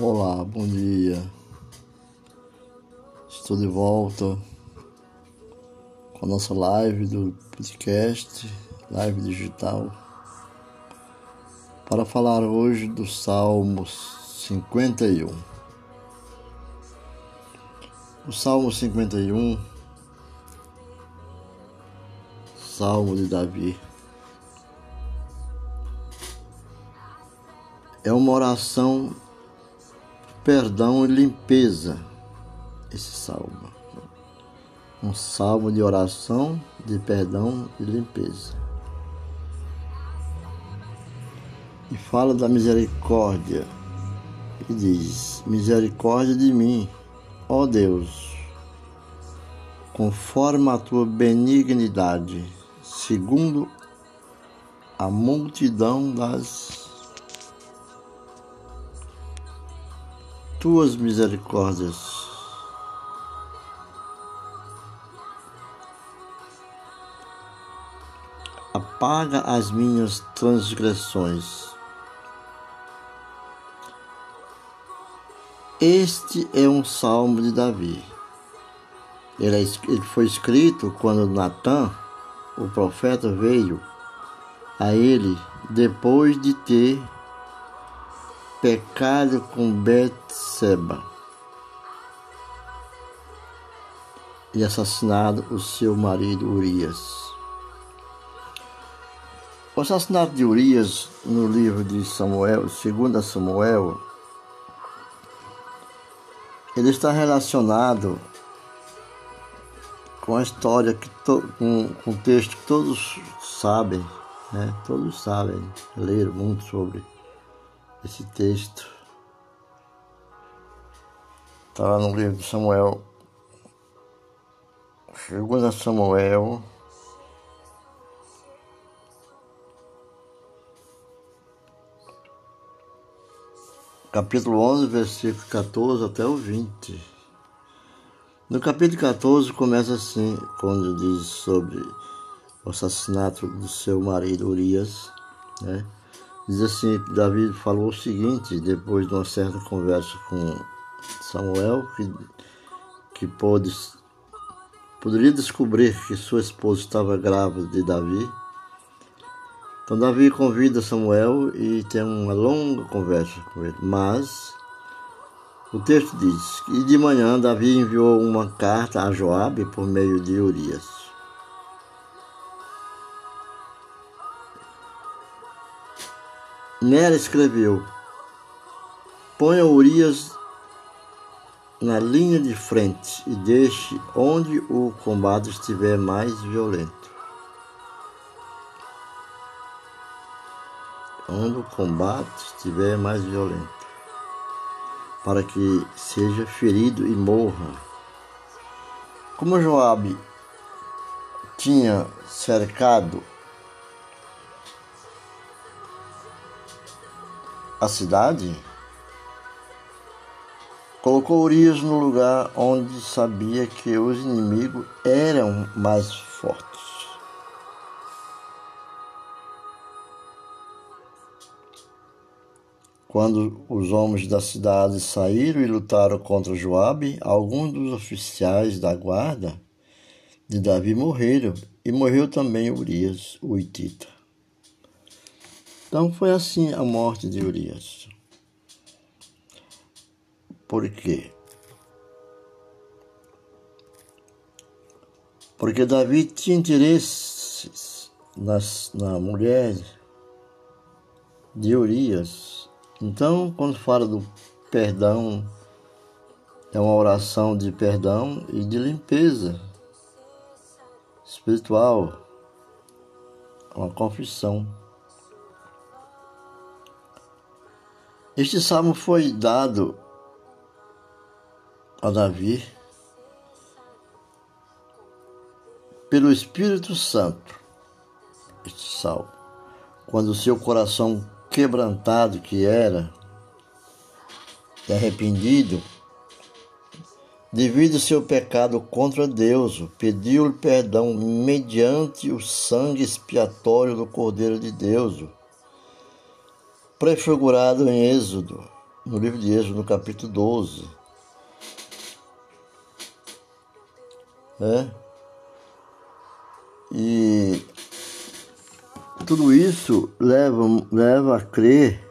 Olá, bom dia. Estou de volta com a nossa live do podcast, live digital, para falar hoje do Salmo 51. O Salmo 51, Salmo de Davi. É uma oração perdão e limpeza. Esse salmo. Um salmo de oração, de perdão e limpeza. E fala da misericórdia. E diz: Misericórdia de mim, ó Deus, conforme a tua benignidade, segundo a multidão das tuas misericórdias. Apaga as minhas transgressões. Este é um salmo de Davi. Ele é foi escrito quando Natan, o profeta, veio a ele depois de ter pecado com Betseba e assassinado o seu marido Urias. O assassinato de Urias no livro de Samuel, 2 Samuel, ele está relacionado com a história que to, com, com o texto que todos sabem, né? Todos sabem, leram muito sobre esse texto. Está lá no livro de Samuel. Segunda Samuel. Capítulo 11, versículo 14 até o 20. No capítulo 14 começa assim, quando diz sobre o assassinato do seu marido Urias, né? Diz assim, Davi falou o seguinte, depois de uma certa conversa com Samuel, que, que poderia descobrir que sua esposa estava grávida de Davi. Então Davi convida Samuel e tem uma longa conversa com ele. Mas o texto diz que de manhã Davi enviou uma carta a Joabe por meio de Urias. Nela escreveu: Ponha Urias na linha de frente e deixe onde o combate estiver mais violento. Onde o combate estiver mais violento, para que seja ferido e morra. Como Joabe tinha cercado a cidade, colocou Urias no lugar onde sabia que os inimigos eram mais fortes. Quando os homens da cidade saíram e lutaram contra Joabe, alguns dos oficiais da guarda de Davi morreram, e morreu também Urias, o Itita. Então foi assim a morte de Urias. Por quê? Porque Davi tinha interesses nas, na mulher de Urias. Então, quando fala do perdão, é uma oração de perdão e de limpeza espiritual, uma confissão. Este salmo foi dado a Davi pelo Espírito Santo. Este salmo, quando seu coração quebrantado que era e arrependido, devido ao seu pecado contra Deus, pediu-lhe perdão mediante o sangue expiatório do Cordeiro de Deus prefigurado em Êxodo, no livro de Êxodo, no capítulo 12. Né? E tudo isso leva, leva a crer,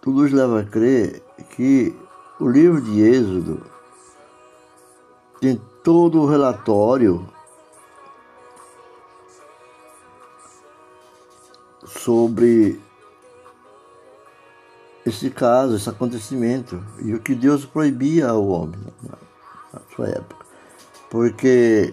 tudo isso leva a crer que o livro de Êxodo tem todo o relatório sobre esse caso, esse acontecimento e o que Deus proibia ao homem na sua época. Porque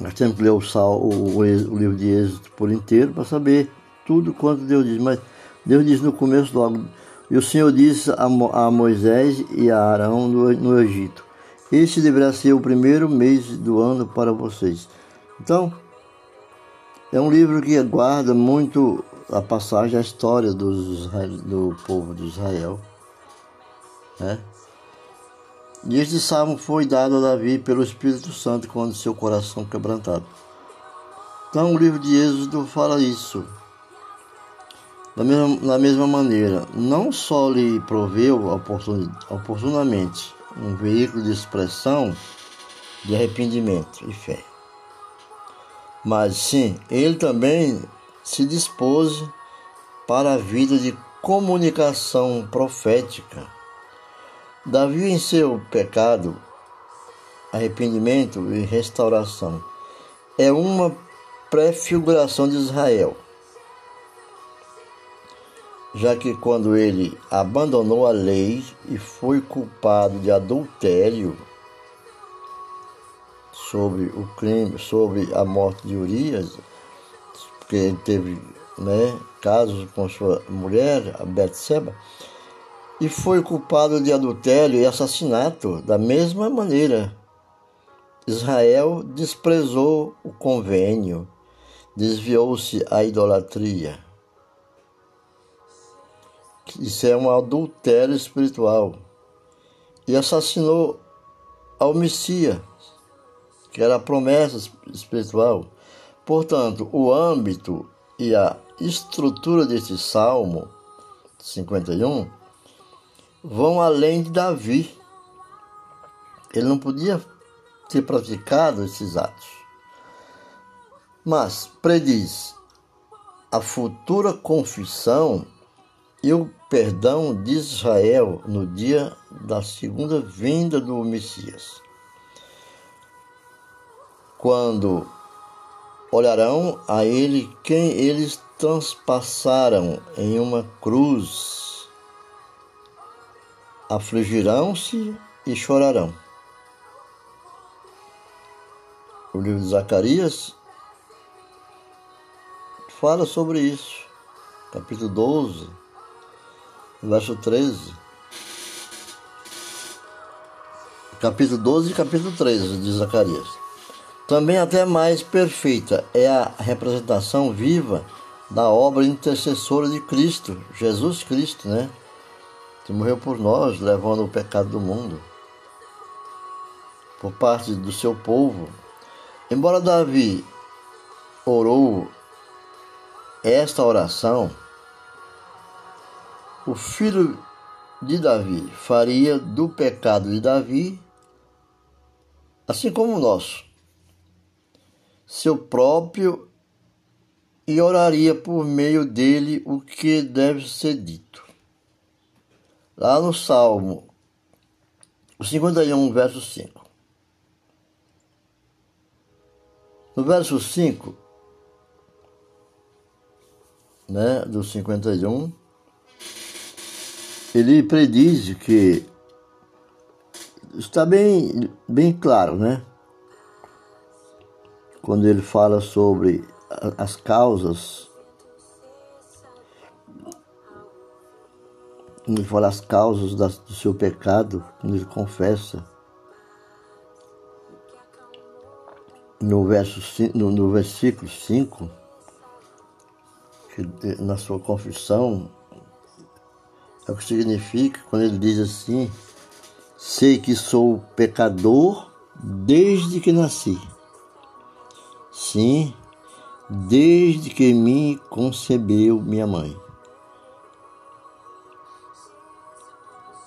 nós temos que ler o, sal, o, o, livro de Êxodo por inteiro para saber tudo quanto Deus diz. Mas Deus diz no começo logo, e o Senhor disse a, a Moisés e a Arão no, no Egito, este deverá ser o primeiro mês do ano para vocês. Então, é um livro que guarda muito a passagem, a história dos, do povo de Israel. Né? E este salmo foi dado a Davi pelo Espírito Santo quando seu coração quebrantado. Então o livro de Êxodo fala isso. Da mesma, da mesma maneira, não só lhe proveu oportunamente um veículo de expressão de arrependimento e fé, mas sim, ele também se dispôs para a vida de comunicação profética. Davi em seu pecado, arrependimento e restauração é uma prefiguração de Israel, já que quando ele abandonou a lei e foi culpado de adultério sobre o crime, sobre a morte de Urias, porque ele teve né, casos com sua mulher, a Betseba, e foi culpado de adultério e assassinato da mesma maneira. Israel desprezou o convênio, desviou-se à idolatria. Isso é um adultério espiritual. E assassinou ao Messias, que era a promessa espiritual. Portanto, o âmbito e a estrutura deste Salmo 51 vão além de Davi. Ele não podia ter praticado esses atos. Mas prediz a futura confissão e o perdão de Israel no dia da segunda vinda do Messias. Quando olharão a ele quem eles transpassaram em uma cruz afligirão-se e chorarão. O livro de Zacarias fala sobre isso, capítulo 12, verso 13. Capítulo 12 e capítulo 13 de Zacarias. Também até mais perfeita é a representação viva da obra intercessora de Cristo, Jesus Cristo, né? que morreu por nós, levando o pecado do mundo, por parte do seu povo. Embora Davi orou esta oração, o filho de Davi faria do pecado de Davi, assim como o nosso, seu próprio e oraria por meio dele o que deve ser dito. Lá no Salmo 51, verso 5. No verso 5, né, do 51, ele prediz que está bem, bem claro, né? Quando ele fala sobre as causas ele fala as causas do seu pecado, quando ele confessa. No, verso, no, no versículo 5, na sua confissão, é o que significa quando ele diz assim: Sei que sou pecador desde que nasci. Sim, desde que me concebeu minha mãe.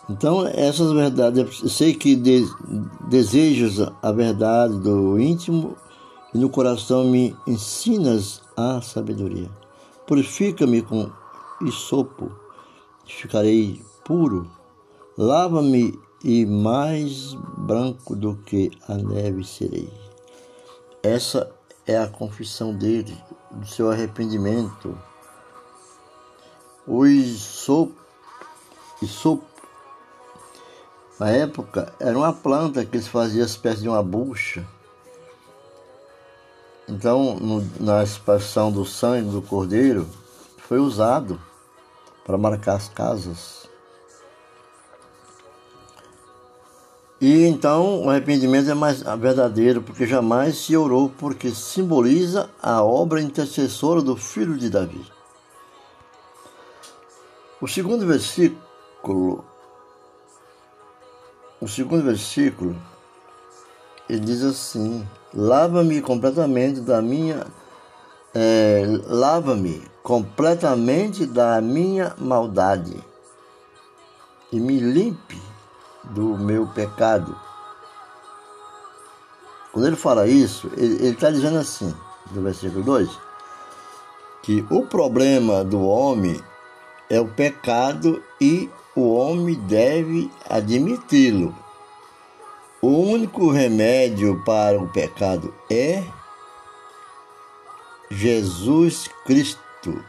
Então, essas verdades, eu sei que de, desejas a verdade do íntimo e no coração me ensinas a sabedoria. Purifica-me com isopo, ficarei puro. Lava-me e mais branco do que a neve serei. Essa é a confissão dele, do seu arrependimento. O isopo, na época, era uma planta que eles faziam espécie de uma bucha. Então, no, na expansão do sangue do cordeiro, foi usado para marcar as casas. E então o arrependimento é mais verdadeiro, porque jamais se orou, porque simboliza a obra intercessora do filho de Davi. O segundo versículo o segundo versículo, ele diz assim: Lava-me completamente da minha. É, Lava-me completamente da minha maldade e me limpe do meu pecado. Quando ele fala isso, ele está dizendo assim, no versículo 2, que o problema do homem é o pecado e o homem deve admiti-lo. O único remédio para o pecado é Jesus Cristo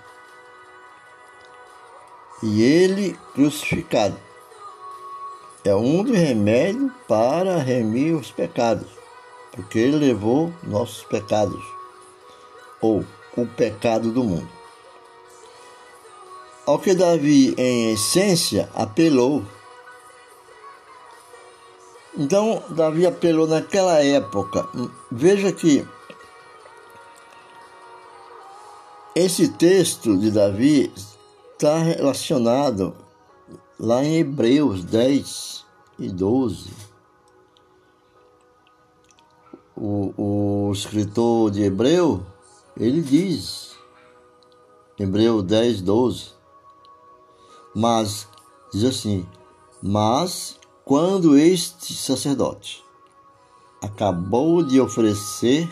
e Ele crucificado. É um dos remédios para remir os pecados, porque Ele levou nossos pecados, ou o pecado do mundo. Ao que Davi, em essência, apelou. Então, Davi apelou naquela época. Veja que esse texto de Davi está relacionado lá em Hebreus 10 e 12. O, o escritor de Hebreu, ele diz, Hebreu 10, 12, mas, diz assim: Mas quando este sacerdote acabou de oferecer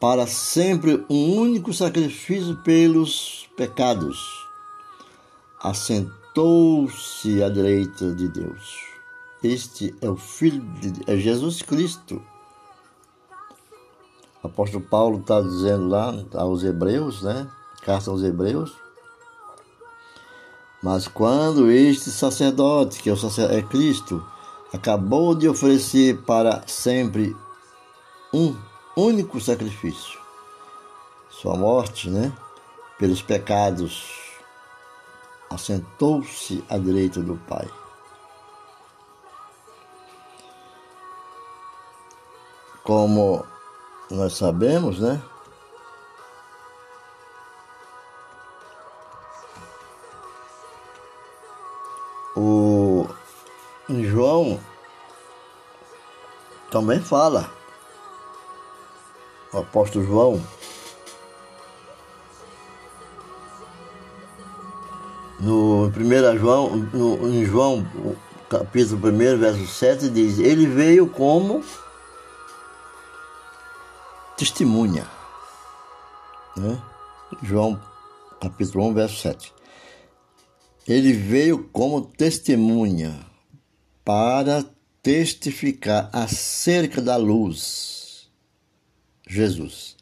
para sempre um único sacrifício pelos pecados, assentou-se à direita de Deus. Este é o Filho de é Jesus Cristo. O apóstolo Paulo está dizendo lá aos Hebreus, né? Carta aos Hebreus, mas quando este sacerdote, que é, sacerdote, é Cristo, acabou de oferecer para sempre um único sacrifício, sua morte, né, pelos pecados, assentou-se à direita do Pai. Como nós sabemos, né? O João também fala, o apóstolo João, no 1 João, no, em João, capítulo 1, verso 7, diz, ele veio como testemunha. Né? João capítulo 1, verso 7. Ele veio como testemunha para testificar acerca da luz, Jesus,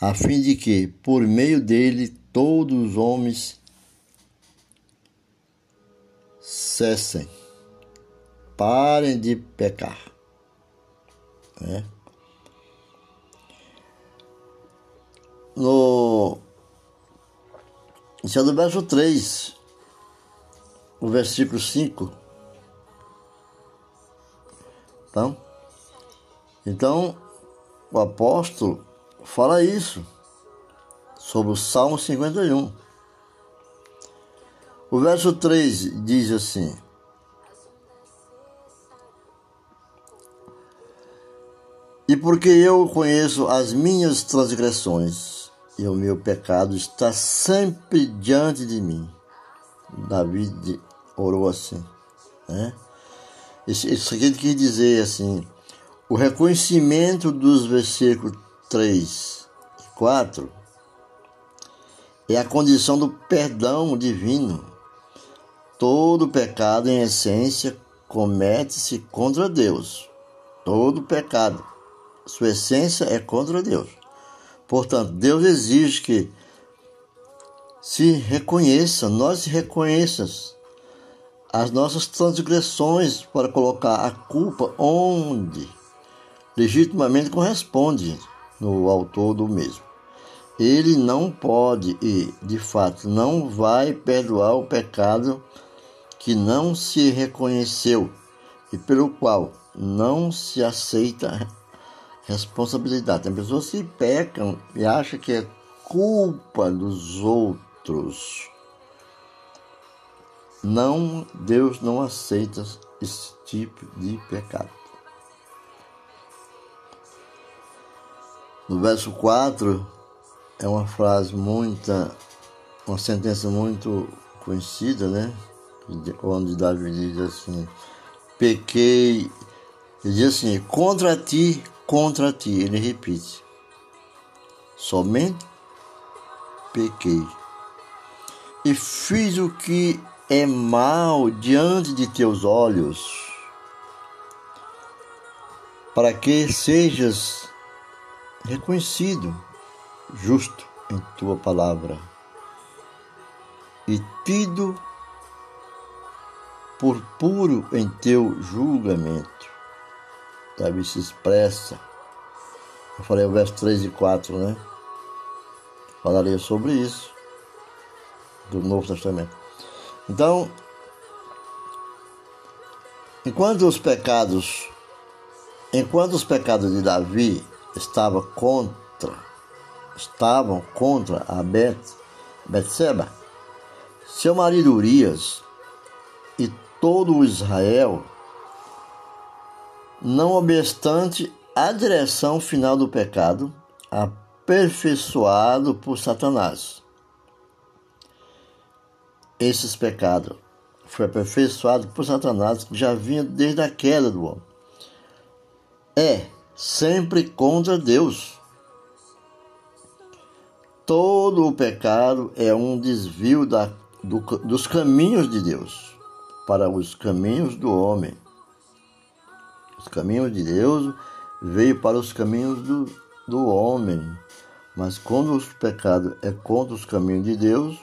a fim de que, por meio dele, todos os homens cessem, parem de pecar. Né? No, isso é do verso 3 o versículo 5. Então, então, o apóstolo fala isso sobre o Salmo 51. O verso 3 diz assim: E porque eu conheço as minhas transgressões, e o meu pecado está sempre diante de mim. Davi orou assim, né? Isso, isso aqui quer dizer assim, o reconhecimento dos versículos 3 e 4 é a condição do perdão divino. Todo pecado, em essência, comete-se contra Deus. Todo pecado, sua essência é contra Deus. Portanto, Deus exige que se reconheça, nós reconheçamos as nossas transgressões para colocar a culpa onde legitimamente corresponde no autor do mesmo. Ele não pode e, de fato, não vai perdoar o pecado que não se reconheceu e pelo qual não se aceita responsabilidade. Tem pessoas que pecam e acham que é culpa dos outros. Não, Deus não aceita esse tipo de pecado. No verso 4 é uma frase muito, uma sentença muito conhecida, né? Onde Davi diz assim: Pequei, ele diz assim: contra ti, contra ti. Ele repite: somente pequei e fiz o que é mal diante de teus olhos, para que sejas reconhecido, justo em tua palavra e tido por puro em teu julgamento. Davi se expressa. Eu falei o verso 3 e 4, né? Falaria sobre isso do Novo Testamento. Então, enquanto os pecados, enquanto os pecados de Davi estavam contra, estavam contra a Bet, Betseba, seu marido Urias todo Israel, não obstante a direção final do pecado, aperfeiçoado por Satanás esses pecados. Foi aperfeiçoado por Satanás, que já vinha desde a queda do homem. É sempre contra Deus. Todo o pecado é um desvio da, do, dos caminhos de Deus para os caminhos do homem. Os caminhos de Deus veio para os caminhos do, do homem. Mas quando o pecado é contra os caminhos de Deus,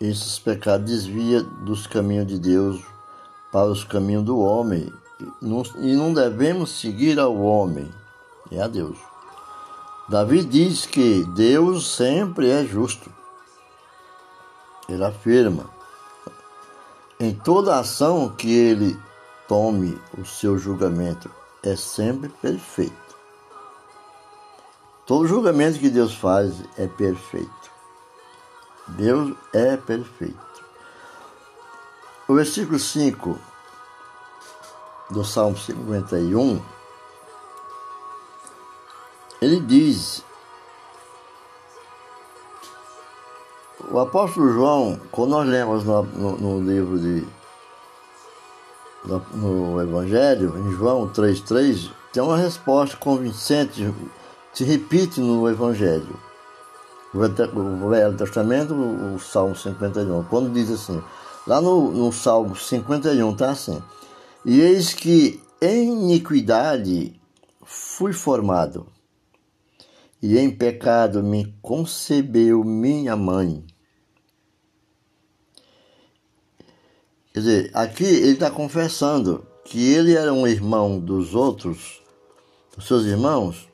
esses pecados desvia dos caminhos de Deus para os caminhos do homem e não devemos seguir ao homem, é a Deus. Davi diz que Deus sempre é justo. Ele afirma: em toda ação que ele tome o seu julgamento é sempre perfeito. Todo julgamento que Deus faz é perfeito. Deus é perfeito. O versículo 5 do Salmo 51, ele diz: O apóstolo João, quando nós lemos no, no, no livro de. No, Evangelho, em João 3,3, tem uma resposta convincente, se repite no Evangelho o Velho Testamento, o Salmo 51, quando diz assim, lá no, no Salmo 51 está assim, e eis que em iniquidade fui formado, e em pecado me concebeu minha mãe. Quer dizer, aqui ele está confessando que ele era um irmão dos outros, dos seus irmãos,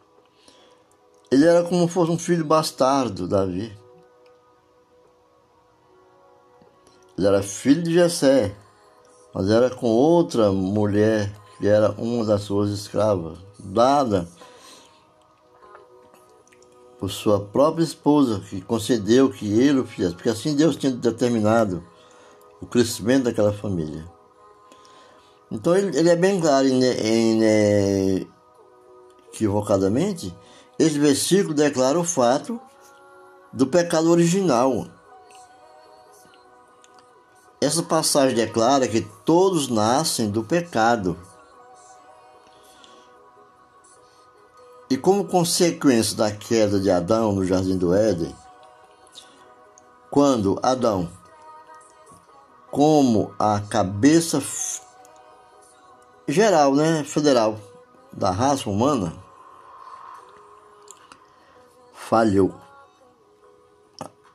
ele era como se fosse um filho bastardo, Davi. Ele era filho de Jessé, mas era com outra mulher que era uma das suas escravas, dada por sua própria esposa, que concedeu que ele o fizesse, porque assim Deus tinha determinado o crescimento daquela família. Então ele, ele é bem claro, equivocadamente, esse versículo declara o fato do pecado original. Essa passagem declara que todos nascem do pecado. E como consequência da queda de Adão no jardim do Éden, quando Adão, como a cabeça geral, né, federal da raça humana, falhou.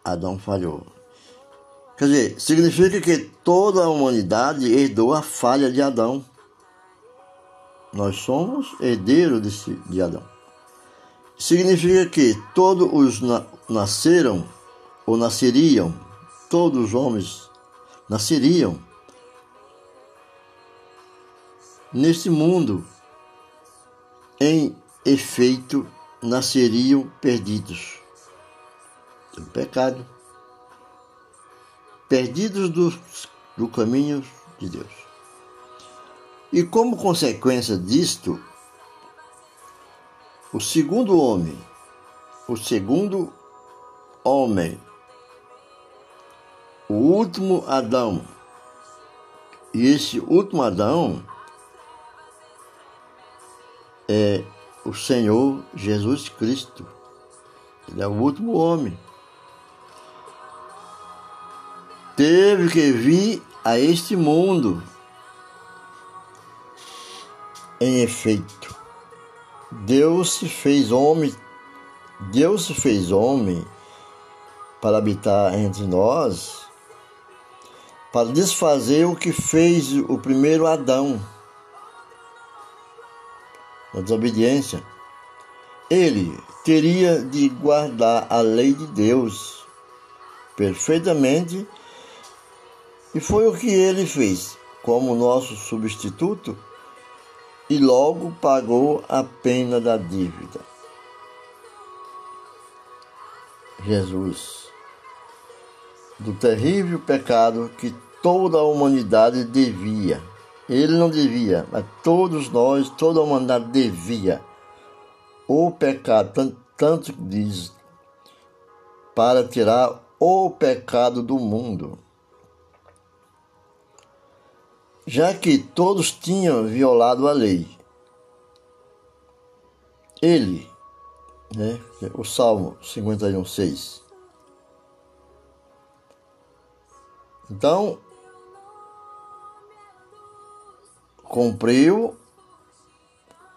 Adão falhou. Quer dizer, significa que toda a humanidade herdou a falha de Adão. Nós somos herdeiros de, de Adão. Significa que todos os na, nasceram ou nasceriam, todos os homens nasceriam. Neste mundo, em efeito, nasceriam perdidos. Do pecado, perdidos do, do caminho de Deus. E como consequência disto, o segundo homem, o segundo homem, o último Adão, e esse último Adão é o Senhor Jesus Cristo. Ele é o último homem. Teve que vir a este mundo. Em efeito, Deus se fez homem, Deus se fez homem para habitar entre nós, para desfazer o que fez o primeiro Adão. Na desobediência, ele teria de guardar a lei de Deus perfeitamente e foi o que ele fez como nosso substituto e logo pagou a pena da dívida. Jesus, do terrível pecado que toda a humanidade devia ele não devia, mas todos nós, toda a humanidade devia. O pecado, tanto, tanto diz, para tirar o pecado do mundo. Já que todos tinham violado a lei. Ele, né, o Salmo 51, 6. Então, cumpriu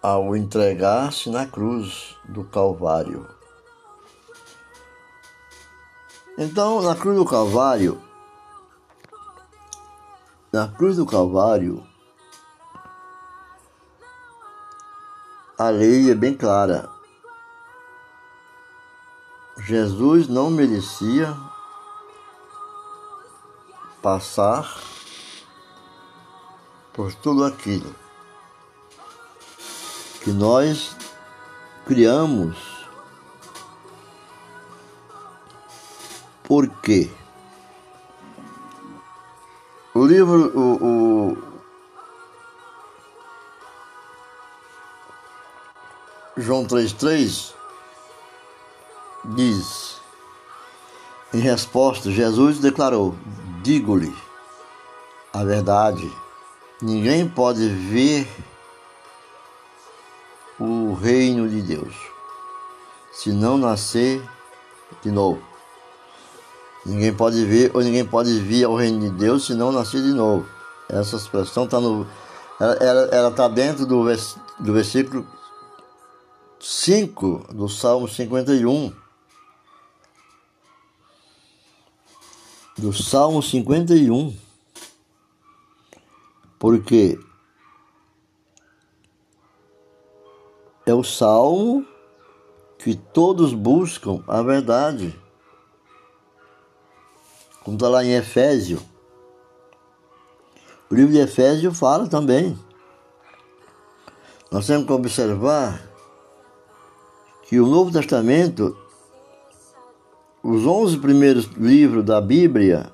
ao entregar-se na cruz do Calvário. Então, na cruz do Calvário, na cruz do Calvário, a lei é bem clara. Jesus não merecia passar por tudo aquilo que nós criamos. Por quê? O livro, o, o João 3,3 diz, em resposta, Jesus declarou: Digo-lhe a verdade Ninguém pode ver o reino de Deus se não nascer de novo. Ninguém pode ver ou ninguém pode vir ao reino de Deus se não nascer de novo. Essa expressão está no. Ela está dentro do, vers, do versículo 5 do Salmo 51. Do Salmo 51 porque é o salmo que todos buscam a verdade. Como está lá em Efésio. O livro de Efésio fala também. Nós temos que observar que o Novo Testamento, os 11 primeiros livros da Bíblia,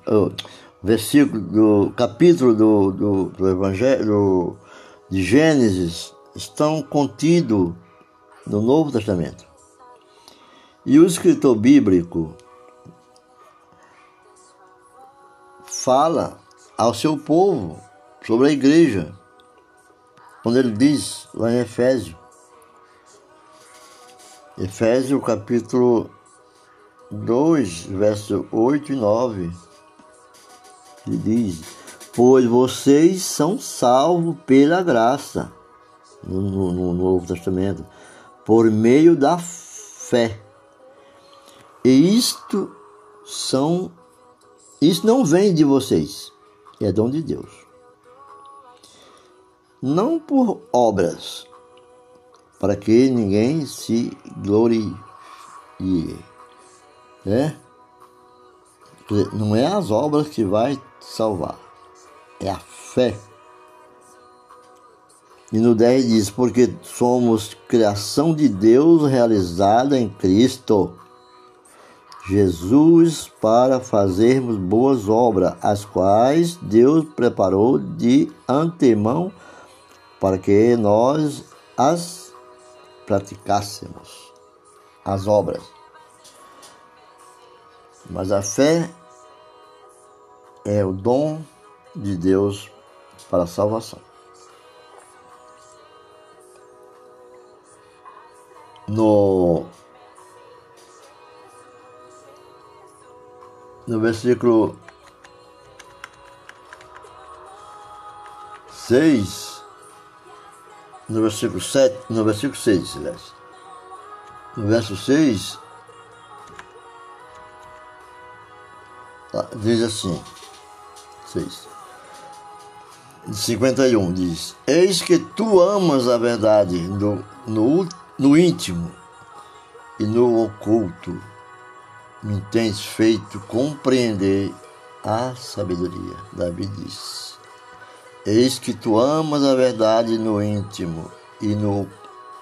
versículo do capítulo do, do, do Evangelho de Gênesis estão contidos no Novo Testamento. E o escritor bíblico fala ao seu povo sobre a igreja, quando ele diz lá em Efésio, Efésio capítulo 2, verso 8 e 9, ele diz: Pois vocês são salvos pela graça, no, no, no Novo Testamento, por meio da fé. E isto são isso não vem de vocês, é dom de Deus. Não por obras, para que ninguém se glorie. Né? Não é as obras que vai salvar, é a fé. E no 10 diz: Porque somos criação de Deus realizada em Cristo Jesus para fazermos boas obras, as quais Deus preparou de antemão para que nós as praticássemos, as obras. Mas a fé é o dom de Deus para a salvação. No no versículo 6, no versículo 7, no versículo 6, aliás. No verso 6, tá, diz assim, 6, 51 diz, Eis que tu amas a verdade no, no, no íntimo e no oculto me tens feito compreender a sabedoria. Davi diz: Eis que tu amas a verdade no íntimo e no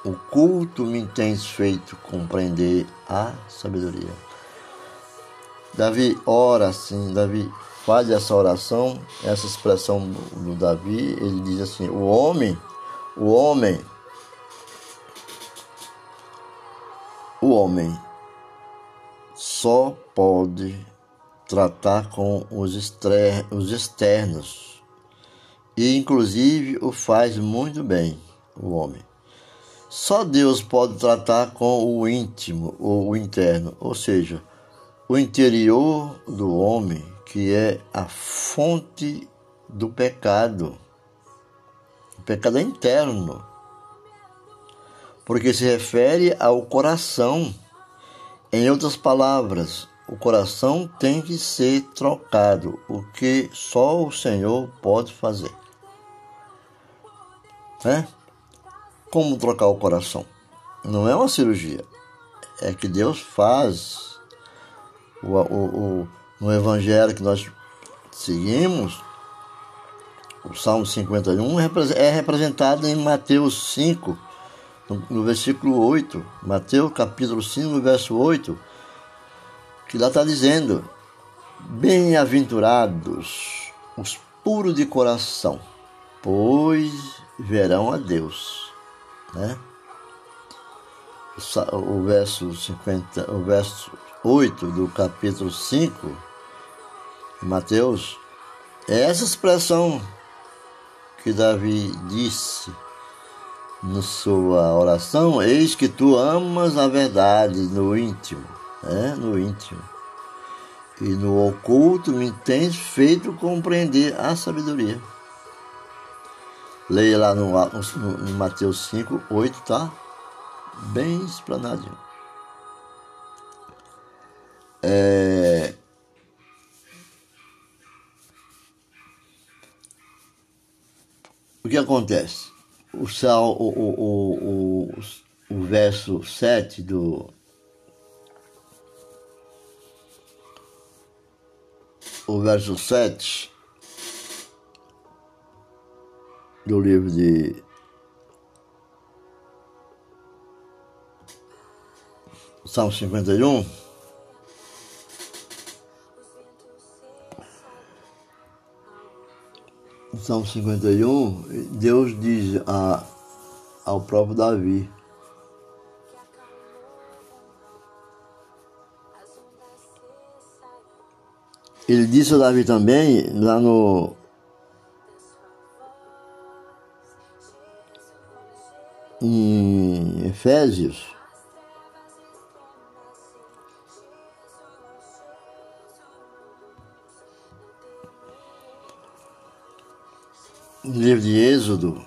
oculto me tens feito compreender a sabedoria. Davi ora assim, Davi faz essa oração, essa expressão do, Davi, ele diz assim: o homem, o homem, o homem só pode tratar com os, os externos e, inclusive, o faz muito bem, o homem. Só Deus pode tratar com o íntimo ou o interno, ou seja, o interior do homem, que é a fonte do pecado. O pecado é interno, porque se refere ao coração em outras palavras, o coração tem que ser trocado, o que só o Senhor pode fazer. Né? Como trocar o coração? Não é uma cirurgia, é que Deus faz. O, o, o, no Evangelho que nós seguimos, o Salmo 51 é representado em Mateus 5, no, versículo 8, Mateus capítulo 5, no verso 8, que lá está dizendo: Bem-aventurados os puros de coração, pois verão a Deus. Né? O verso 50, o verso 8 do capítulo 5 de Mateus, é essa expressão que Davi disse na sua oração, eis que tu amas a verdade no íntimo, né? no íntimo. E no oculto me tens feito compreender a sabedoria. Leia lá no, no, no Mateus 5, 8, tá? Bem explanadinho. É... O que acontece? o, sal, o, o, o, o, verso 7 do. O verso 7 do livro de Salmo 51 no Salmo 51, Deus diz a, ao próprio Davi, Ele disse a Davi também, lá no. Em Efésios no livro de Êxodo,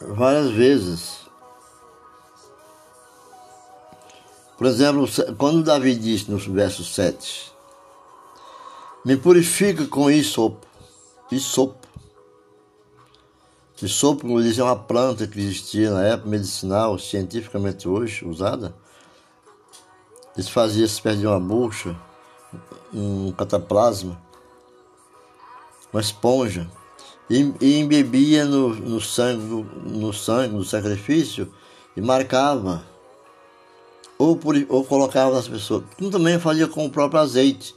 várias vezes. Por exemplo, quando Davi diz no verso 7, me purifica com isopo, isopo. Isopo, como diz, é uma planta que existia na época medicinal, cientificamente hoje usada. Eles faziam se perder uma bucha, um cataplasma, uma esponja, e, e embebia no, no, sangue, no, sangue, no sacrifício, e marcava ou, por, ou colocava nas pessoas. Como também fazia com o próprio azeite.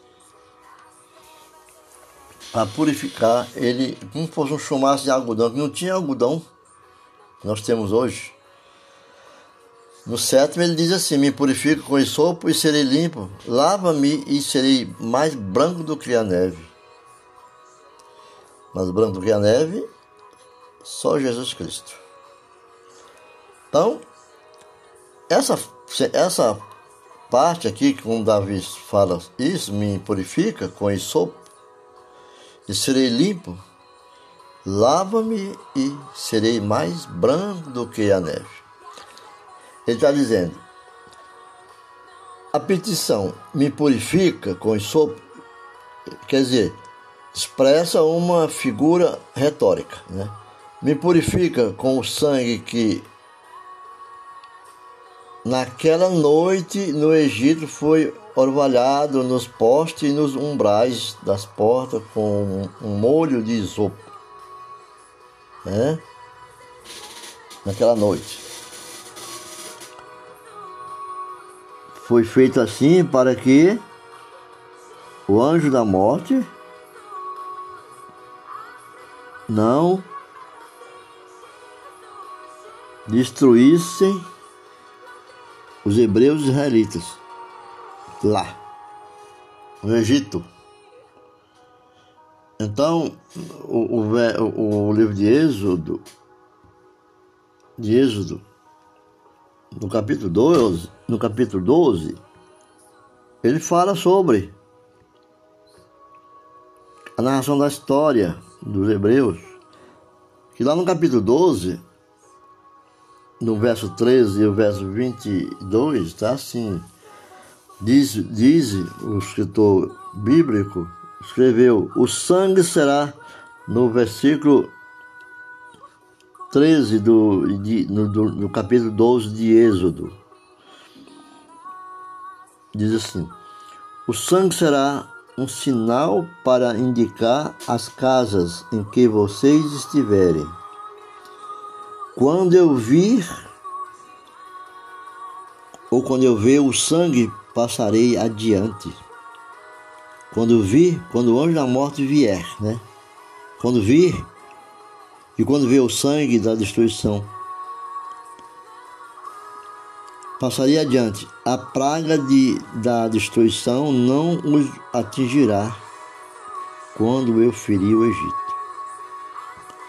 Para purificar ele, como fosse um chumaço de algodão, que não tinha algodão que nós temos hoje. No sétimo ele diz assim: Me purifico com sopo e serei limpo, lava-me e serei mais branco do que a neve. Mais branco que a neve, só Jesus Cristo. Então, essa essa parte aqui, como Davi fala, isso me purifica com isso e serei limpo, lava-me e serei mais branco do que a neve. Ele está dizendo, a petição me purifica com isso, quer dizer, expressa uma figura retórica, né? Me purifica com o sangue que Naquela noite no Egito foi orvalhado nos postes e nos umbrais das portas com um molho de isopo. Né? Naquela noite. Foi feito assim para que o anjo da morte não destruíssem os hebreus israelitas lá no Egito. Então, o, o, o livro de Êxodo, de Êxodo, no capítulo 12, no capítulo 12, ele fala sobre a narração da história dos hebreus, que lá no capítulo 12, no verso 13 e o verso 22, está assim. Diz, diz o escritor bíblico, escreveu: O sangue será, no versículo 13 do, de, no, do, no capítulo 12 de Êxodo. Diz assim: O sangue será um sinal para indicar as casas em que vocês estiverem quando eu vir, ou quando eu ver o sangue, passarei adiante. Quando vir, quando o anjo da morte vier, né? Quando vir, e quando ver o sangue da destruição, passaria adiante. A praga de, da destruição não os atingirá quando eu ferir o Egito.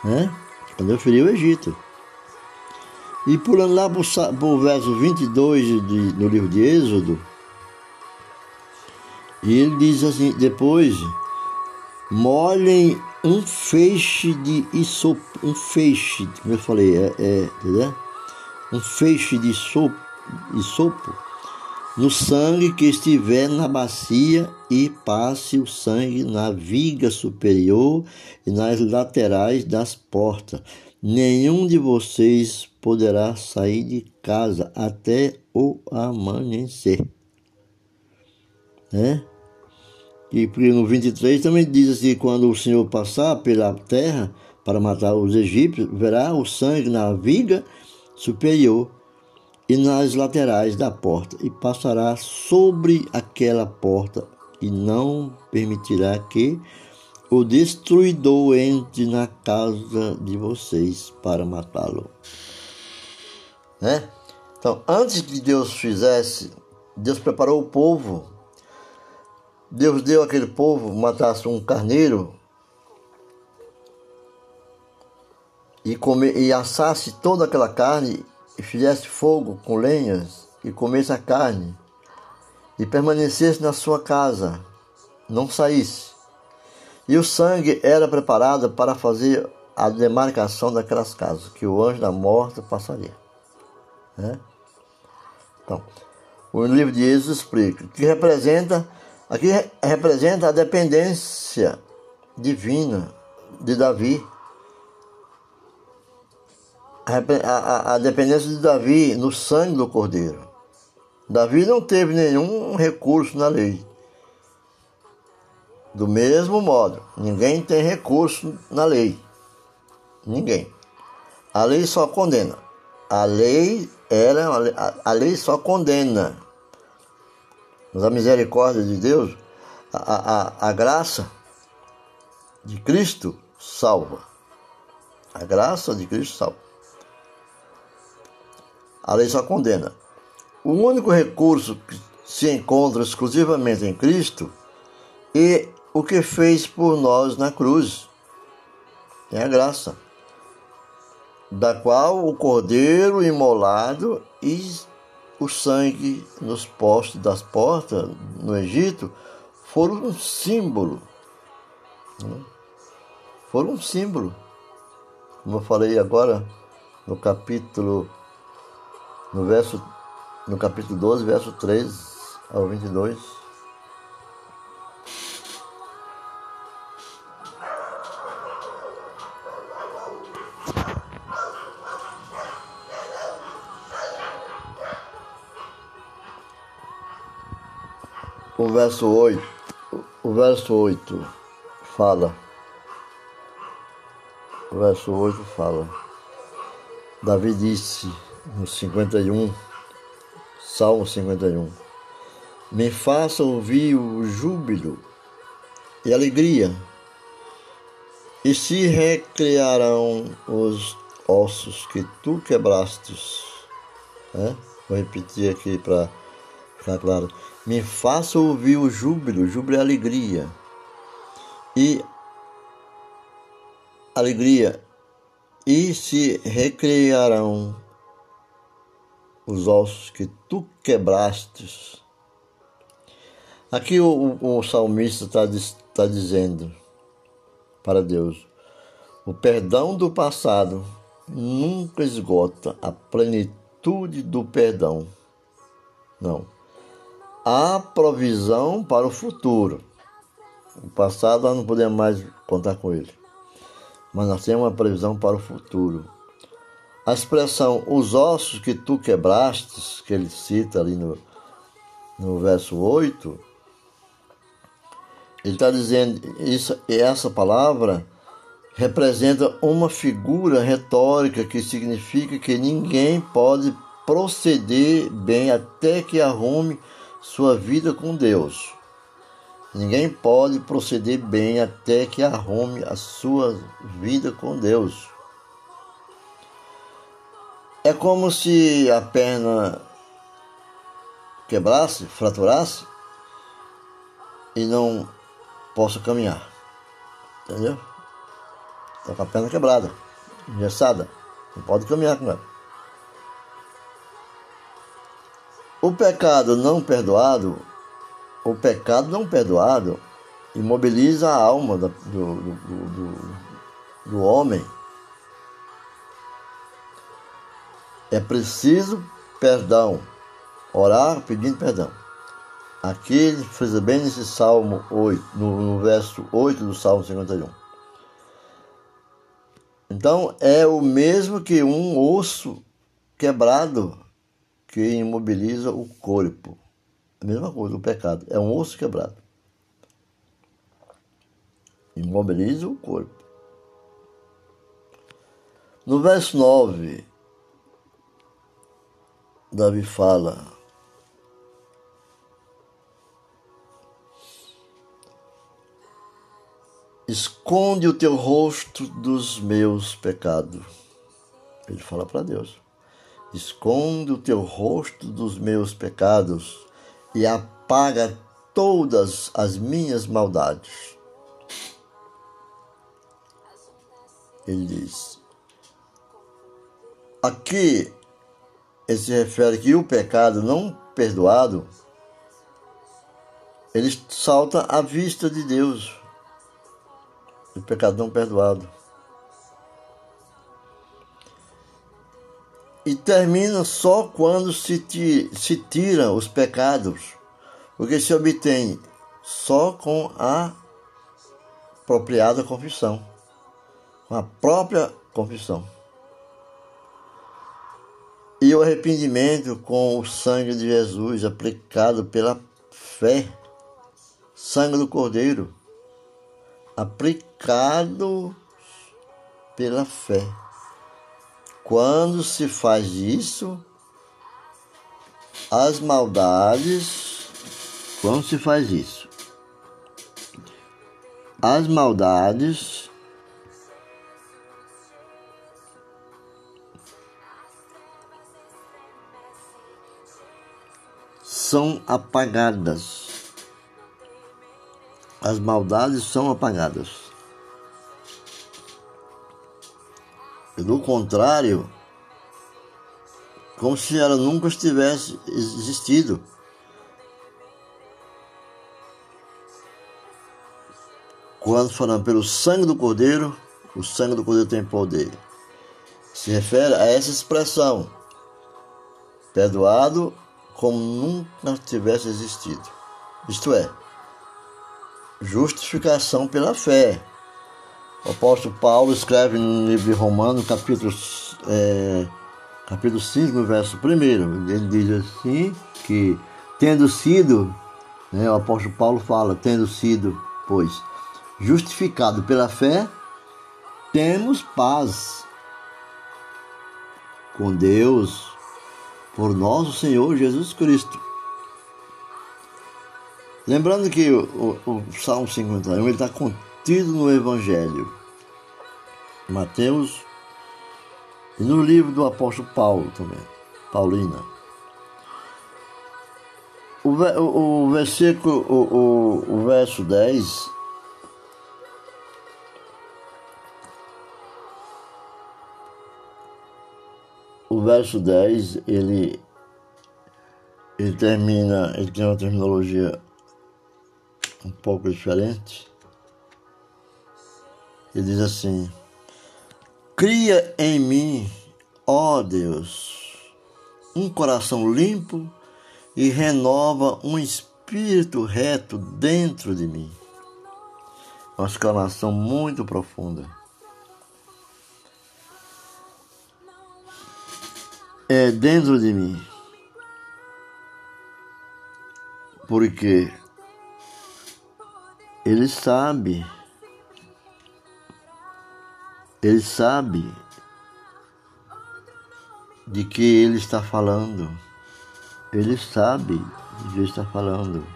Né? Quando eu ferir o Egito. E pulando lá para o verso 22 de, do livro de Êxodo, ele diz assim: depois, molhem um feixe de isopo, um feixe, como eu falei, é, é entendeu? Um feixe de isopo, isopo no sangue que estiver na bacia e passe o sangue na viga superior e nas laterais das portas. Nenhum de vocês poderá sair de casa até o amanhecer. Né? E no 23 também diz assim: quando o Senhor passar pela terra para matar os egípcios, verá o sangue na viga superior e nas laterais da porta, e passará sobre aquela porta, e não permitirá que o destruidor entre na casa de vocês para matá-lo. Né? Então, antes que Deus fizesse, Deus preparou o povo Deus deu aquele povo matasse um carneiro e, comer, e assasse toda aquela carne e fizesse fogo com lenhas e comesse a carne e permanecesse na sua casa, não saísse. E o sangue era preparado para fazer a demarcação daquelas casas, que o anjo da morte passaria. Né? Então, o livro de Êxodo explica que representa, aqui representa a dependência divina de Davi. A, a, dependência de Davi no sangue do Cordeiro. Davi não teve nenhum recurso na lei. Do mesmo modo, ninguém tem recurso na lei. Ninguém. A lei só condena. A lei era a, a lei só condena. Mas a misericórdia de Deus, a, a, a graça de Cristo salva. A graça de Cristo salva. A lei só condena. O único recurso que se encontra exclusivamente em Cristo é o que fez por nós na cruz. É a graça da qual o cordeiro imolado e o sangue nos postos das portas no Egito foram um símbolo. Né? Foram um símbolo. Como eu falei agora no capítulo, no verso, no capítulo 12, verso 3 ao 22. o verso 8, o verso 8 fala. O verso 8 fala. Davi disse no 51, Salmo 51, Me faça ouvir o júbilo e alegria, e se recriarão os ossos que tu quebrastes. É? Vou repetir aqui para ficar claro me faça ouvir o júbilo, júbilo é alegria. E alegria, e se recriarão os ossos que tu quebrastes. Aqui o, o, o salmista está tá dizendo para Deus: o perdão do passado nunca esgota a plenitude do perdão. Não há provisão para o futuro. O passado nós não podemos mais contar com ele. Mas nós temos uma previsão para o futuro. A expressão os ossos que tu quebrastes, que ele cita ali no, no verso 8, ele está dizendo, isso, essa palavra representa uma figura retórica que significa que ninguém pode proceder bem até que arrume sua vida com Deus. Ninguém pode proceder bem até que arrume a sua vida com Deus. É como se a perna quebrasse, fraturasse e não possa caminhar. Entendeu? Está com a perna quebrada, engessada. Não pode caminhar com ela. O pecado não perdoado, o pecado não perdoado, imobiliza a alma do, do, do, do homem. É preciso perdão, orar pedindo perdão. Aqui ele frisa bem nesse Salmo 8, no, no verso 8 do Salmo 51. Então é o mesmo que um osso quebrado que imobiliza o corpo. A mesma coisa, o pecado. É um osso quebrado. Imobiliza o corpo. No verso 9, Davi fala: Esconde o teu rosto dos meus pecados. Ele fala para Deus. Esconde o teu rosto dos meus pecados e apaga todas as minhas maldades. Ele diz. Aqui, ele se refere que o pecado não perdoado, ele salta à vista de Deus. O pecado não perdoado. E termina só quando se, se tira os pecados, porque se obtém só com a apropriada confissão, com a própria confissão. E o arrependimento com o sangue de Jesus aplicado pela fé, sangue do Cordeiro, aplicado pela fé. Quando se faz isso, as maldades, quando se faz isso, as maldades são apagadas. As maldades são apagadas. Do contrário, como se ela nunca tivesse existido. Quando falando pelo sangue do Cordeiro, o sangue do Cordeiro tem poder. Se refere a essa expressão, perdoado como nunca tivesse existido. Isto é, justificação pela fé. O apóstolo Paulo escreve no livro de Romanos, capítulo, é, capítulo 5, verso 1, ele diz assim que tendo sido, né, o apóstolo Paulo fala, tendo sido, pois, justificado pela fé, temos paz com Deus por nosso Senhor Jesus Cristo. Lembrando que o, o, o Salmo 51 está contido no Evangelho, Mateus, e no livro do apóstolo Paulo também, Paulina. O, o, o versículo, o, o, o verso 10 o verso 10, ele, ele termina, ele tem uma terminologia um pouco diferente. Ele diz assim: Cria em mim, ó Deus, um coração limpo e renova um espírito reto dentro de mim. Uma exclamação muito profunda. É dentro de mim. Porque ele sabe, ele sabe de que ele está falando, ele sabe de que está falando.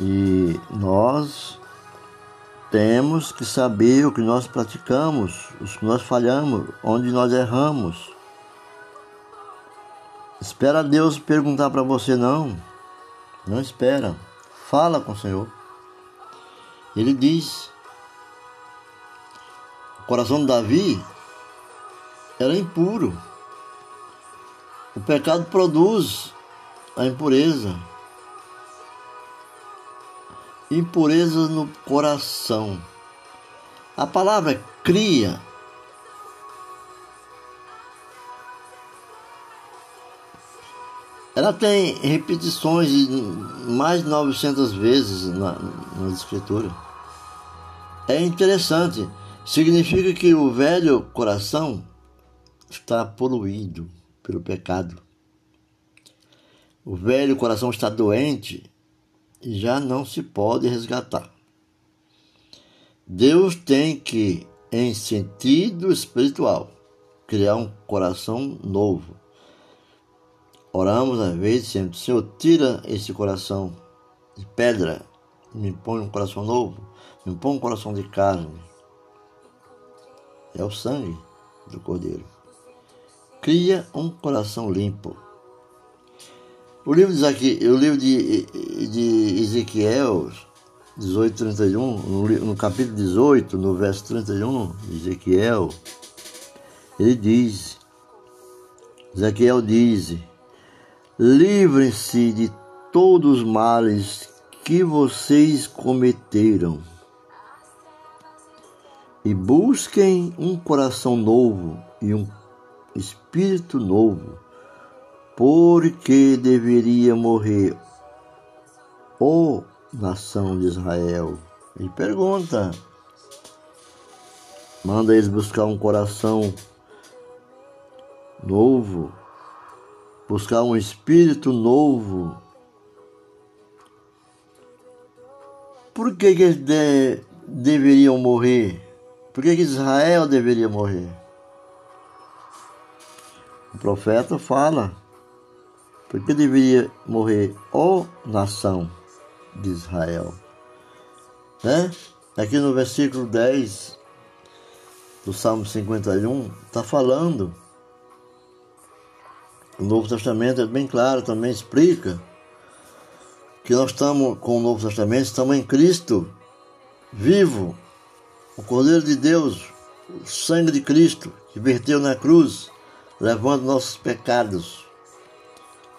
E nós temos que saber o que nós praticamos, o que nós falhamos, onde nós erramos. Espera Deus perguntar para você, não. Não espera. Fala com o Senhor. Ele diz: o coração de Davi era impuro. O pecado produz a impureza impureza no coração. A palavra cria ela tem repetições de mais de 900 vezes na, na escritura. É interessante, significa que o velho coração está poluído pelo pecado. O velho coração está doente já não se pode resgatar. Deus tem que, em sentido espiritual, criar um coração novo. Oramos às vezes sempre, Senhor, tira esse coração de pedra, me põe um coração novo, me põe um coração de carne. É o sangue do Cordeiro. Cria um coração limpo. O livro de, aqui, o livro de, de Ezequiel 18:31, no, no capítulo 18, no verso 31, Ezequiel, ele diz, Ezequiel diz, livrem-se de todos os males que vocês cometeram e busquem um coração novo e um espírito novo, porque deveria morrer, ó nação de Israel. E pergunta: manda eles buscar um coração novo, buscar um espírito novo. Por que, que eles de, deveriam morrer? Por que, que Israel deveria morrer? O profeta fala, por que deveria morrer, ó nação de Israel? Né? Aqui no versículo 10 do Salmo 51, está falando. O Novo Testamento é bem claro, também explica que nós estamos com o Novo Testamento, estamos em Cristo, vivo, o Cordeiro de Deus, o sangue de Cristo, que verteu na cruz, levando nossos pecados.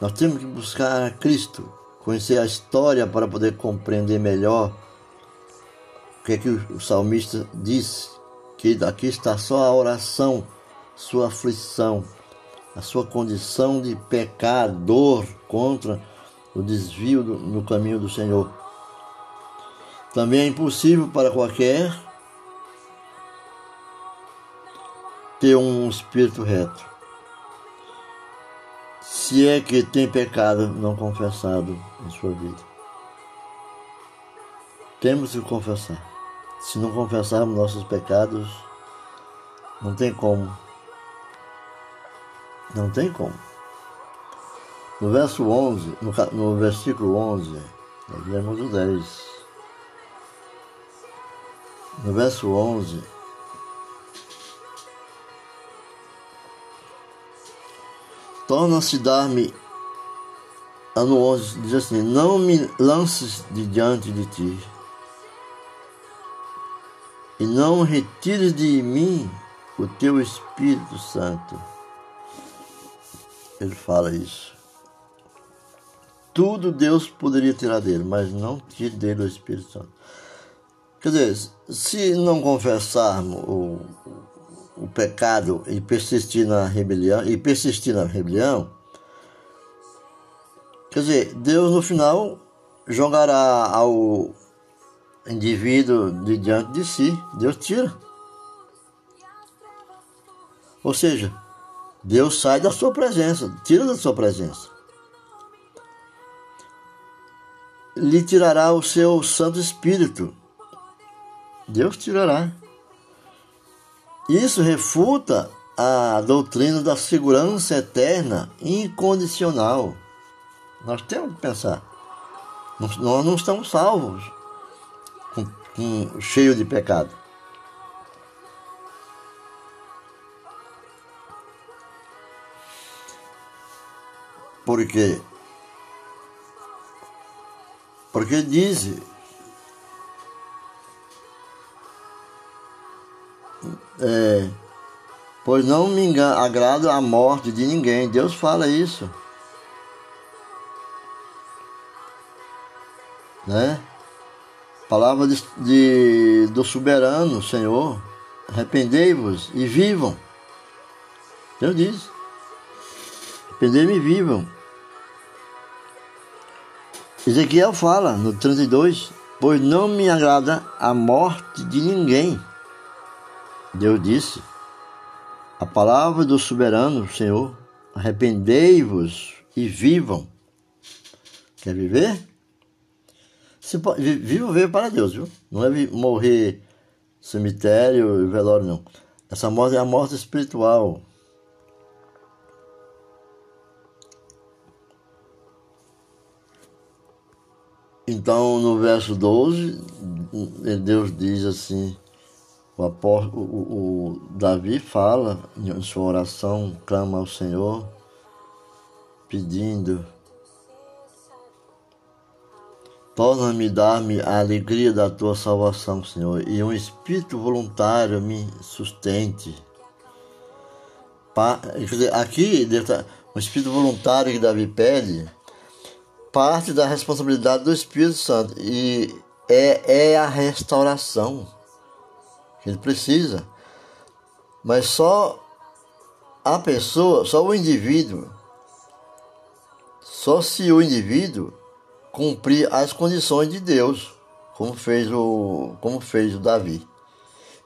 Nós temos que buscar Cristo, conhecer a história para poder compreender melhor o que é que o salmista diz, que aqui está só a oração, sua aflição, a sua condição de pecador contra o desvio do, no caminho do Senhor. Também é impossível para qualquer ter um espírito reto. Se é que tem pecado não confessado em sua vida. Temos que confessar. Se não confessarmos nossos pecados, não tem como. Não tem como. No verso 11, no, no versículo 11, nós lemos o 10. No verso 11, torna-se dar-me. Ano 11 diz assim: Não me lances de diante de ti, e não retires de mim o teu Espírito Santo. Ele fala isso. Tudo Deus poderia tirar dele, mas não tire dele o Espírito Santo. Quer dizer, se não confessarmos o pecado e persistir na rebelião e persistir na rebelião, quer dizer, Deus no final jogará ao indivíduo de diante de si, Deus tira. Ou seja, Deus sai da sua presença, tira da sua presença. Lhe tirará o seu Santo Espírito. Deus tirará. Isso refuta a doutrina da segurança eterna incondicional. Nós temos que pensar. Nós não estamos salvos com, com, cheio de pecado. Por quê? Porque diz É, pois não me engano, agrado a morte de ninguém. Deus fala isso. Né? Palavra de, de do soberano Senhor. Arrependei-vos e vivam. Deus diz. Arrependei-me e vivam. Ezequiel fala no 32, pois não me agrada a morte de ninguém. Deus disse: A palavra do soberano Senhor, arrependei-vos e vivam. Quer viver? Se, vivo veio para Deus, viu? Não é morrer cemitério e velório, não. Essa morte é a morte espiritual. Então, no verso 12, Deus diz assim: o, o, o Davi fala em sua oração, clama ao Senhor, pedindo Torna-me dar-me a alegria da tua salvação, Senhor, e um espírito voluntário me sustente. Aqui, o espírito voluntário que Davi pede, parte da responsabilidade do Espírito Santo e é, é a restauração que ele precisa. Mas só a pessoa, só o indivíduo, só se o indivíduo cumprir as condições de Deus, como fez o, como fez o Davi.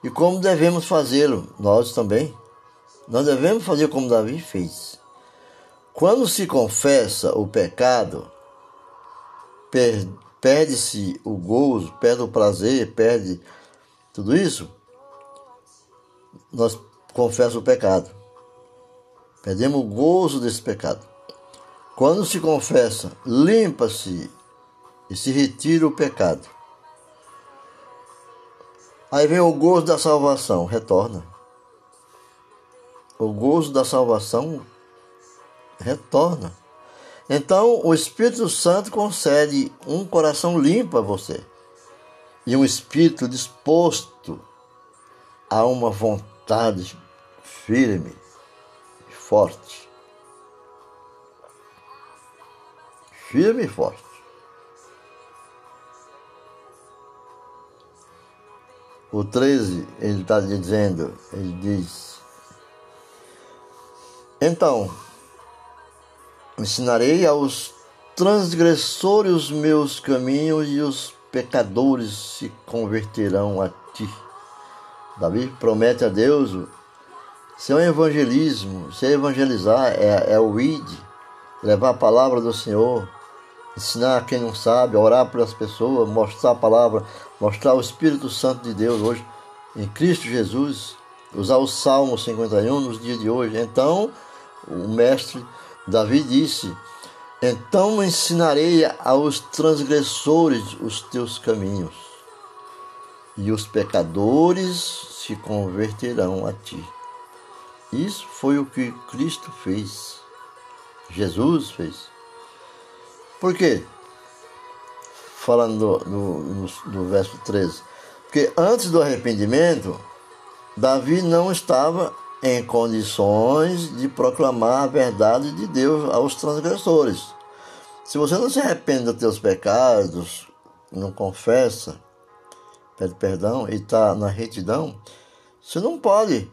E como devemos fazê-lo, nós também. Nós devemos fazer como Davi fez. Quando se confessa o pecado, perde-se o gozo, perde o prazer, perde tudo isso. Nós confessamos o pecado. Perdemos o gozo desse pecado. Quando se confessa, limpa-se e se retira o pecado. Aí vem o gozo da salvação, retorna. O gozo da salvação retorna. Então, o Espírito Santo concede um coração limpo a você e um espírito disposto a uma vontade firme e forte. Firme e forte. O 13, ele está dizendo, ele diz, então, ensinarei aos transgressores os meus caminhos e os pecadores se converterão a ti. Davi promete a Deus ser um evangelismo, ser evangelizar é, é o id, levar a palavra do Senhor, ensinar quem não sabe, orar pelas pessoas, mostrar a palavra, mostrar o Espírito Santo de Deus hoje em Cristo Jesus, usar o Salmo 51 nos dias de hoje. Então, o mestre Davi disse: Então ensinarei aos transgressores os teus caminhos, e os pecadores se converterão a ti. Isso foi o que Cristo fez. Jesus fez. Por quê? Falando no, no, verso 13. Porque antes do arrependimento, Davi não estava em condições de proclamar a verdade de Deus aos transgressores. Se você não se arrepende dos teus pecados, não confessa, pede perdão e está na retidão, você não pode.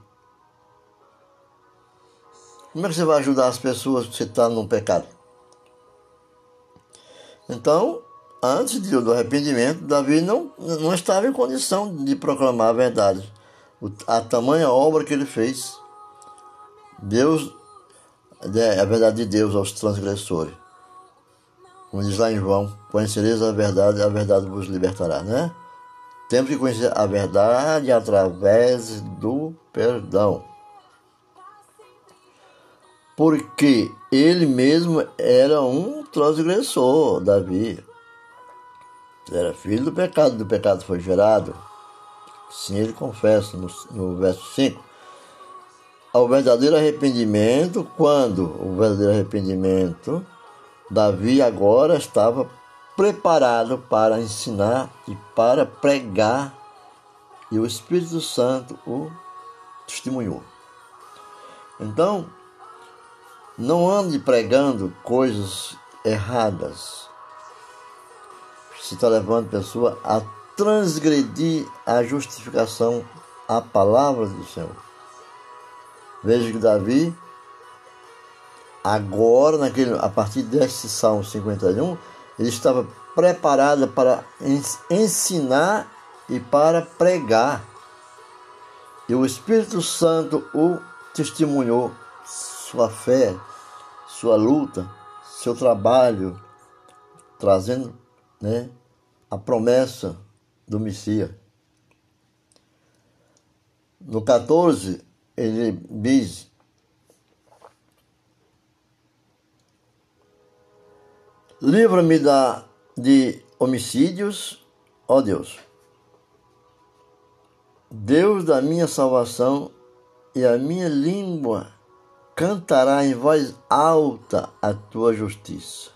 Como é que você vai ajudar as pessoas se está num pecado? Então, antes do arrependimento, Davi não, não estava em condição de proclamar a verdade. A tamanha obra que ele fez. Deus, a verdade de Deus aos transgressores. Como diz lá em João, conhecereis a verdade, a verdade vos libertará, né? Temos que conhecer a verdade através do perdão. Porque ele mesmo era um transgressor, Davi. Era filho do pecado, do pecado foi gerado. Sim, ele confessa no, no verso 5. Ao verdadeiro arrependimento, quando o verdadeiro arrependimento, Davi agora estava preparado para ensinar e para pregar, e o Espírito Santo o testemunhou. Então, não ande pregando coisas erradas. Você está levando a pessoa a transgredir a justificação, a palavra do Senhor. Veja que Davi, agora, naquele, a partir desse Salmo 51, ele estava preparado para ensinar e para pregar. E o Espírito Santo o testemunhou sua fé, sua luta, seu trabalho, trazendo né, a promessa do Messias. No 14, ele diz: Livra-me da, de homicídios, ó Deus. Deus da minha salvação e a minha língua cantará em voz alta a tua justiça.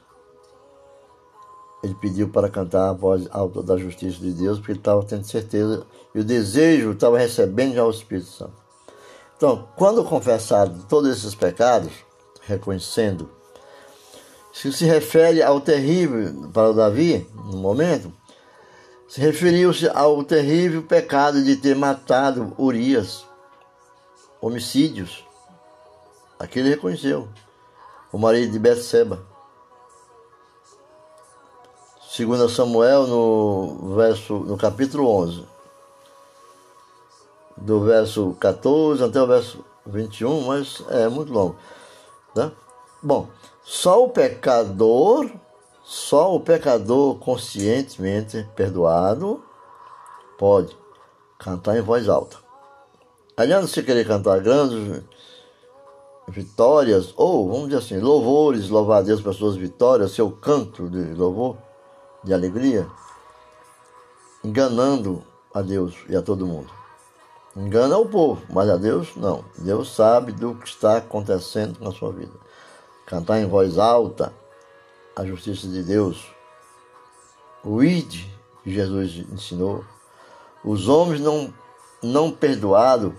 ele pediu para cantar a voz alta da justiça de Deus, porque ele estava tendo certeza e o desejo estava recebendo já o Espírito Santo. Então, quando confessado todos esses pecados, reconhecendo, se se refere ao terrível para Davi, no momento, se referiu-se ao terrível pecado de ter matado Urias, homicídios. Aqui ele reconheceu, o marido de Betseba. Segundo Samuel, no, verso, no capítulo 11, do verso 14 até o verso 21, mas é muito longo. Né? Bom, só o pecador só o pecador conscientemente perdoado pode cantar em voz alta. Aliás, se querer cantar grandes vitórias, ou vamos dizer assim, louvores, louvar a Deus pelas suas vitórias, seu canto de louvor, de alegria, enganando a Deus e a todo mundo. Engana o povo, mas a Deus não. Deus sabe do que está acontecendo na sua vida. Cantar em voz alta, a justiça de Deus. O id que Jesus ensinou. Os homens não, não perdoados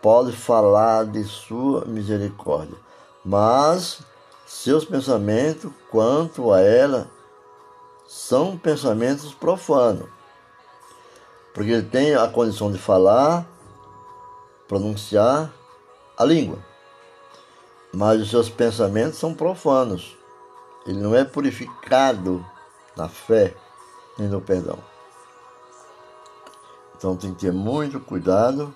podem falar de sua misericórdia, mas seus pensamentos quanto a ela são pensamentos profanos. Porque ele tem a condição de falar, pronunciar a língua. Mas os seus pensamentos são profanos. Ele não é purificado na fé nem no perdão. Então tem que ter muito cuidado,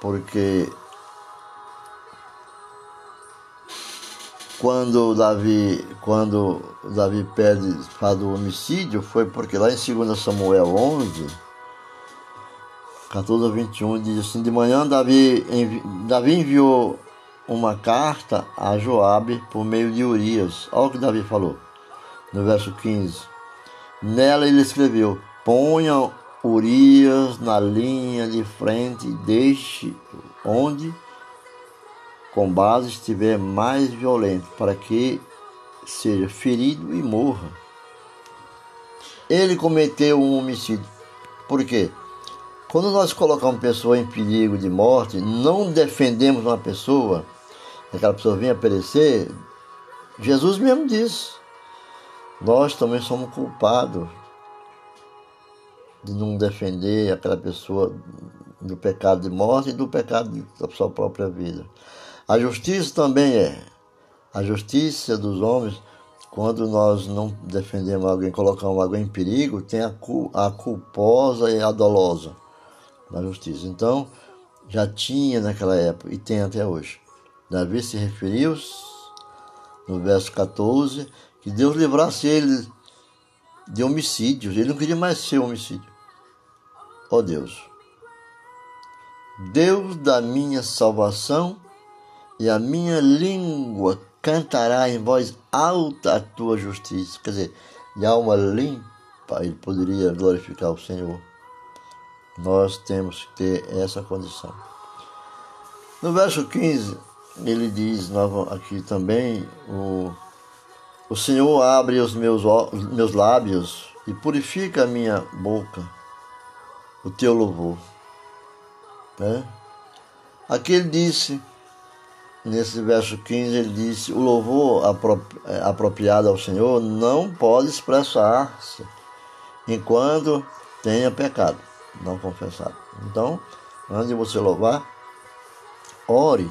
porque quando Davi, quando Davi pede, faz o homicídio, foi porque lá em 2 Samuel 11, 14 a 21, diz assim, de manhã Davi, envi, Davi enviou uma carta a Joabe por meio de Urias. Olha o que Davi falou no verso 15. Nela ele escreveu: Ponha Urias na linha de frente deixe onde combate estiver mais violento, para que seja ferido e morra. Ele cometeu um homicídio. Por quê? Quando nós colocamos pessoa em perigo de morte, não defendemos uma pessoa aquela pessoa vinha perecer, Jesus mesmo disse: nós também somos culpados de não defender aquela pessoa do pecado de morte e do pecado da sua própria vida. A justiça também é. A justiça dos homens, quando nós não defendemos alguém, colocamos alguém em perigo, tem a, a culposa e a dolosa na justiça. Então, já tinha naquela época e tem até hoje. Davi se referiu no verso 14 que Deus livrasse ele de homicídios. Ele não queria mais ser homicídio. Ó oh Deus, Deus da minha salvação e a minha língua cantará em voz alta a tua justiça. Quer dizer, de alma limpa, ele poderia glorificar o Senhor. Nós temos que ter essa condição. No verso 15, ele diz aqui também: o, o Senhor abre os meus, meus lábios e purifica a minha boca, o teu louvor. Né? Aqui ele disse, nesse verso 15, ele disse: o louvor é, apropriado ao Senhor não pode expressar-se enquanto tenha pecado não confessado. Então, antes de você louvar, ore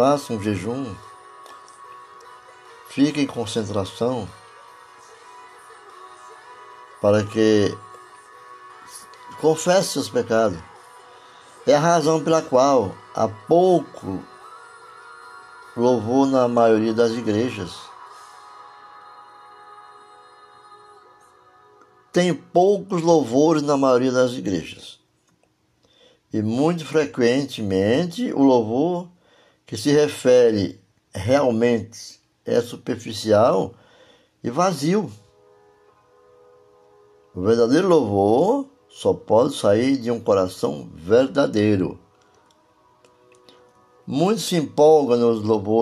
Faça um jejum. Fique em concentração para que confesse seus pecados. É a razão pela qual há pouco louvor na maioria das igrejas. Tem poucos louvores na maioria das igrejas. E muito frequentemente o louvor que se refere realmente é superficial e vazio. O verdadeiro louvor só pode sair de um coração verdadeiro. Muitos se empolgam nos louvores